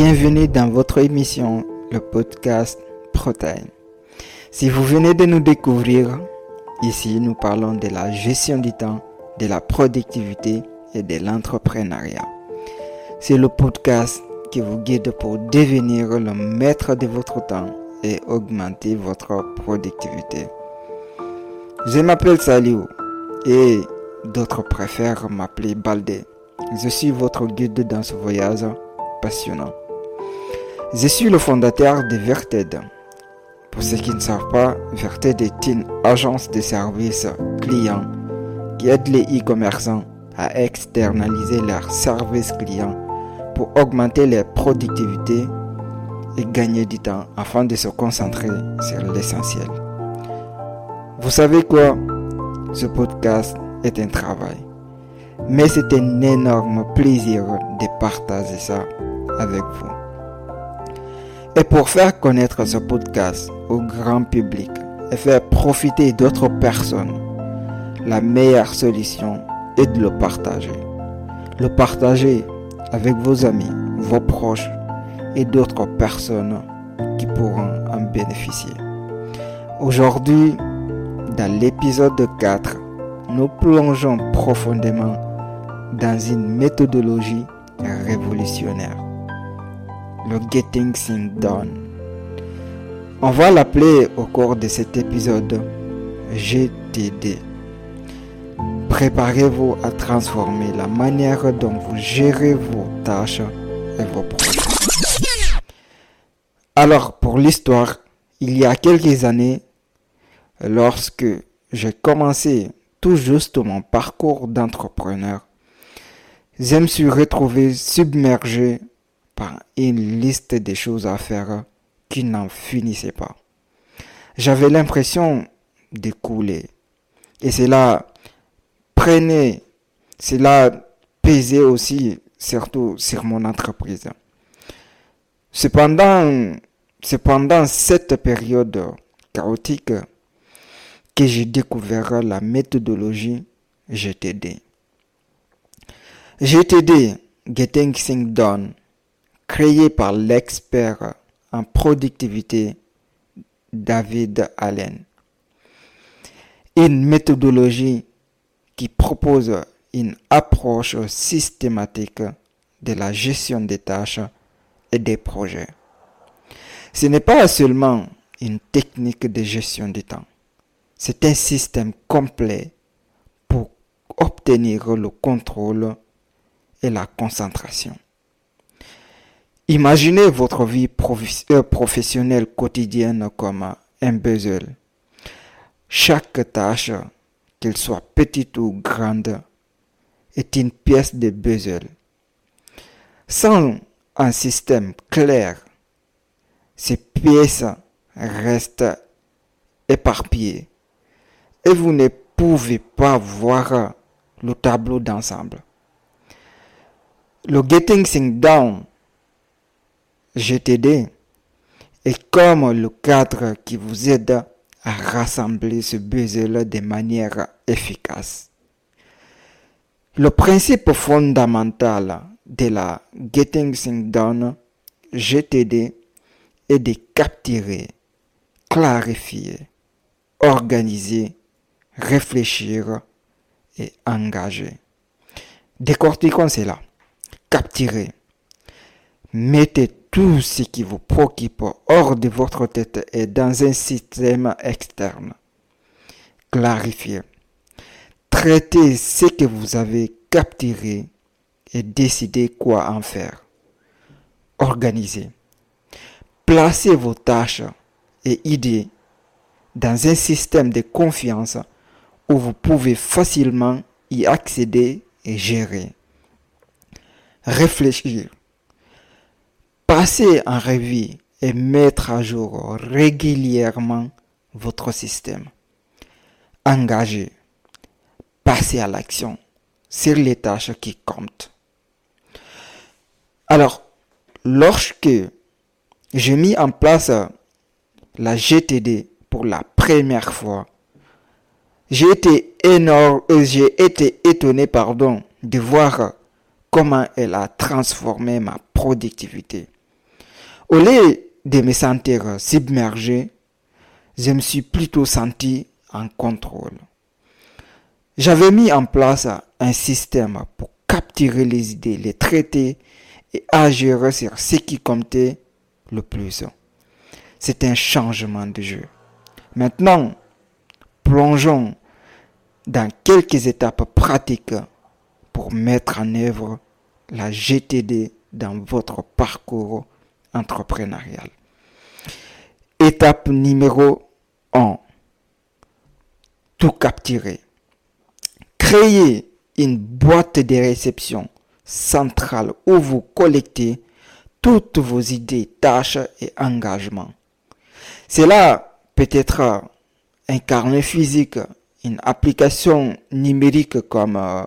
Bienvenue dans votre émission, le podcast Protein. Si vous venez de nous découvrir, ici nous parlons de la gestion du temps, de la productivité et de l'entrepreneuriat. C'est le podcast qui vous guide pour devenir le maître de votre temps et augmenter votre productivité. Je m'appelle Saliou et d'autres préfèrent m'appeler Baldé. Je suis votre guide dans ce voyage passionnant. Je suis le fondateur de Verted. Pour ceux qui ne savent pas, Verted est une agence de services clients qui aide les e-commerçants à externaliser leurs services clients pour augmenter leur productivité et gagner du temps afin de se concentrer sur l'essentiel. Vous savez quoi? Ce podcast est un travail. Mais c'est un énorme plaisir de partager ça avec vous. Et pour faire connaître ce podcast au grand public et faire profiter d'autres personnes, la meilleure solution est de le partager. Le partager avec vos amis, vos proches et d'autres personnes qui pourront en bénéficier. Aujourd'hui, dans l'épisode 4, nous plongeons profondément dans une méthodologie révolutionnaire, le Getting Things Done. On va l'appeler au cours de cet épisode GTD. Préparez-vous à transformer la manière dont vous gérez vos tâches et vos projets. Alors, pour l'histoire, il y a quelques années, lorsque j'ai commencé tout juste mon parcours d'entrepreneur, je me suis retrouvé submergé par une liste de choses à faire qui n'en finissait pas. J'avais l'impression de couler. Et cela prenait, cela pesait aussi surtout sur mon entreprise. Cependant, cependant cette période chaotique que j'ai découvert la méthodologie GTD. GTD, Getting Things Done, créé par l'expert en productivité David Allen. Une méthodologie qui propose une approche systématique de la gestion des tâches et des projets. Ce n'est pas seulement une technique de gestion du temps, c'est un système complet pour obtenir le contrôle et la concentration. Imaginez votre vie euh, professionnelle quotidienne comme un puzzle. Chaque tâche, qu'elle soit petite ou grande, est une pièce de puzzle. Sans un système clair, ces pièces restent éparpillées et vous ne pouvez pas voir le tableau d'ensemble. Le Getting Things Down GTD est comme le cadre qui vous aide à rassembler ce puzzle de manière efficace. Le principe fondamental de la Getting Things Done GTD est de capturer, clarifier, organiser, réfléchir et engager. Décortiquons cela. Capturer. Mettez tout ce qui vous préoccupe hors de votre tête et dans un système externe. Clarifiez. Traitez ce que vous avez capturé et décidez quoi en faire. Organisez. Placez vos tâches et idées dans un système de confiance où vous pouvez facilement y accéder et gérer. Réfléchir. Passez en revue et mettre à jour régulièrement votre système. Engagez. Passez à l'action sur les tâches qui comptent. Alors, lorsque j'ai mis en place la GTD pour la première fois, j'ai été énorme, euh, j'ai été étonné, pardon, de voir comment elle a transformé ma productivité Au lieu de me sentir submergé, je me suis plutôt senti en contrôle. J'avais mis en place un système pour capturer les idées, les traiter et agir sur ce qui comptait le plus. C'est un changement de jeu. Maintenant, plongeons dans quelques étapes pratiques pour mettre en œuvre la GTD dans votre parcours entrepreneurial. Étape numéro 1. Tout capturer. Créez une boîte de réception centrale où vous collectez toutes vos idées, tâches et engagements. Cela peut être un carnet physique, une application numérique comme euh,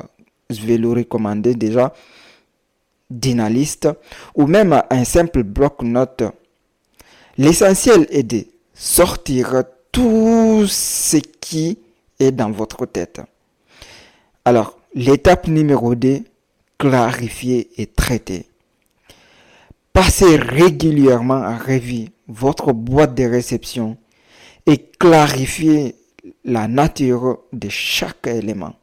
je vais le recommander déjà, Dynalist, ou même un simple bloc-notes. L'essentiel est de sortir tout ce qui est dans votre tête. Alors, l'étape numéro 2, clarifier et traiter. Passez régulièrement à revue votre boîte de réception et clarifier la nature de chaque élément.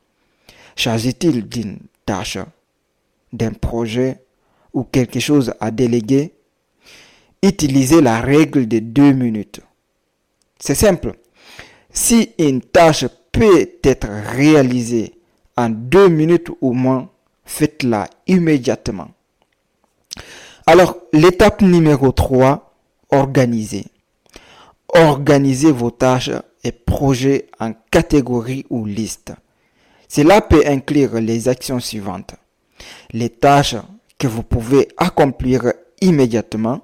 S'agit-il d'une tâche, d'un projet ou quelque chose à déléguer Utilisez la règle de deux minutes. C'est simple. Si une tâche peut être réalisée en deux minutes ou moins, faites-la immédiatement. Alors, l'étape numéro 3, organisez. Organisez vos tâches et projets en catégories ou listes. Cela peut inclure les actions suivantes. Les tâches que vous pouvez accomplir immédiatement,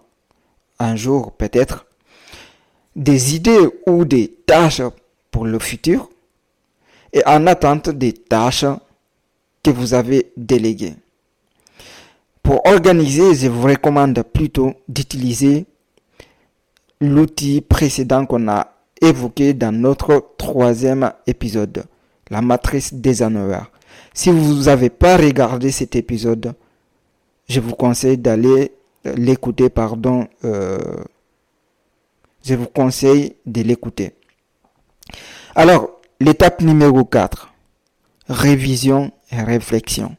un jour peut-être, des idées ou des tâches pour le futur, et en attente des tâches que vous avez déléguées. Pour organiser, je vous recommande plutôt d'utiliser l'outil précédent qu'on a évoqué dans notre troisième épisode, la matrice des annuaires. Si vous n'avez pas regardé cet épisode, je vous conseille d'aller l'écouter, pardon, euh, je vous conseille de l'écouter. Alors, l'étape numéro 4, révision et réflexion.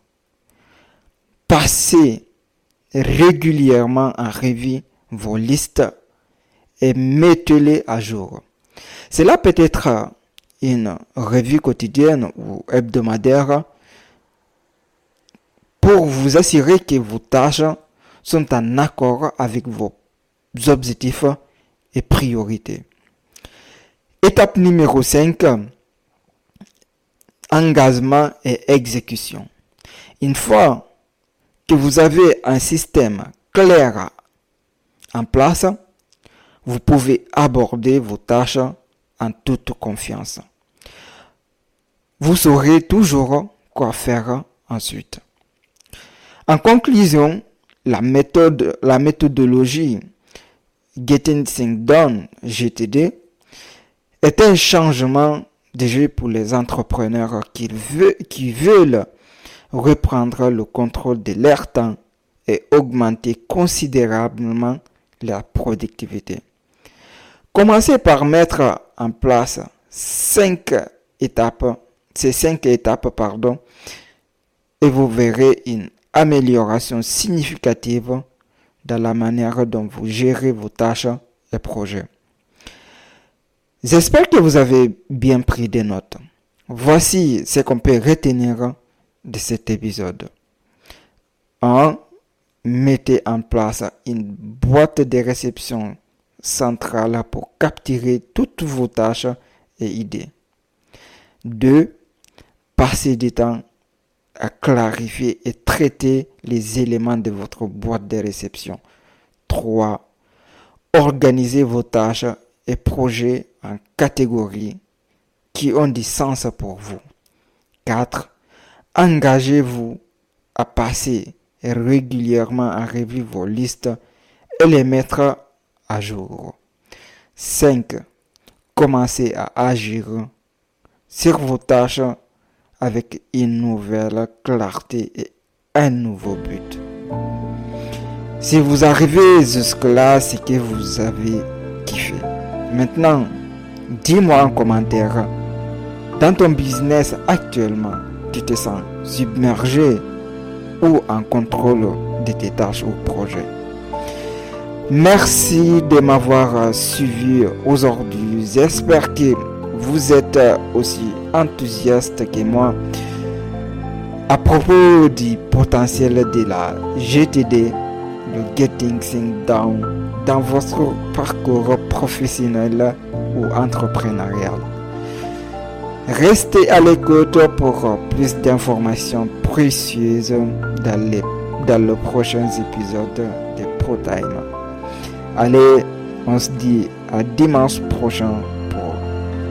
Passez régulièrement en revue vos listes et mettez-les à jour. Cela peut être une revue quotidienne ou hebdomadaire pour vous assurer que vos tâches sont en accord avec vos objectifs et priorités. Étape numéro 5, engagement et exécution. Une fois que vous avez un système clair en place, vous pouvez aborder vos tâches en toute confiance. Vous saurez toujours quoi faire ensuite. En conclusion, la méthode, la méthodologie Getting Things Done, GTD, est un changement de jeu pour les entrepreneurs qui, qui veulent reprendre le contrôle de leur temps et augmenter considérablement la productivité. Commencez par mettre en place cinq étapes, ces cinq étapes, pardon, et vous verrez une amélioration significative dans la manière dont vous gérez vos tâches et projets. J'espère que vous avez bien pris des notes. Voici ce qu'on peut retenir de cet épisode. 1. Mettez en place une boîte de réception centrale pour capturer toutes vos tâches et idées. 2. Passez du temps clarifier et traiter les éléments de votre boîte de réception. 3. Organisez vos tâches et projets en catégories qui ont du sens pour vous. 4. Engagez-vous à passer régulièrement à revue vos listes et les mettre à jour. 5. Commencez à agir sur vos tâches avec une nouvelle clarté et un nouveau but. Si vous arrivez jusque-là, c'est que vous avez kiffé. Maintenant, dis-moi en commentaire, dans ton business actuellement, tu te sens submergé ou en contrôle de tes tâches ou projets? Merci de m'avoir suivi aujourd'hui. J'espère que vous êtes aussi enthousiaste que moi à propos du potentiel de la GTD, le Getting Things Down, dans votre parcours professionnel ou entrepreneurial. Restez à l'écoute pour plus d'informations précieuses dans, les, dans le prochain épisode de ProTime. Allez, on se dit à dimanche prochain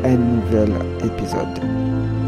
un nouvel épisode.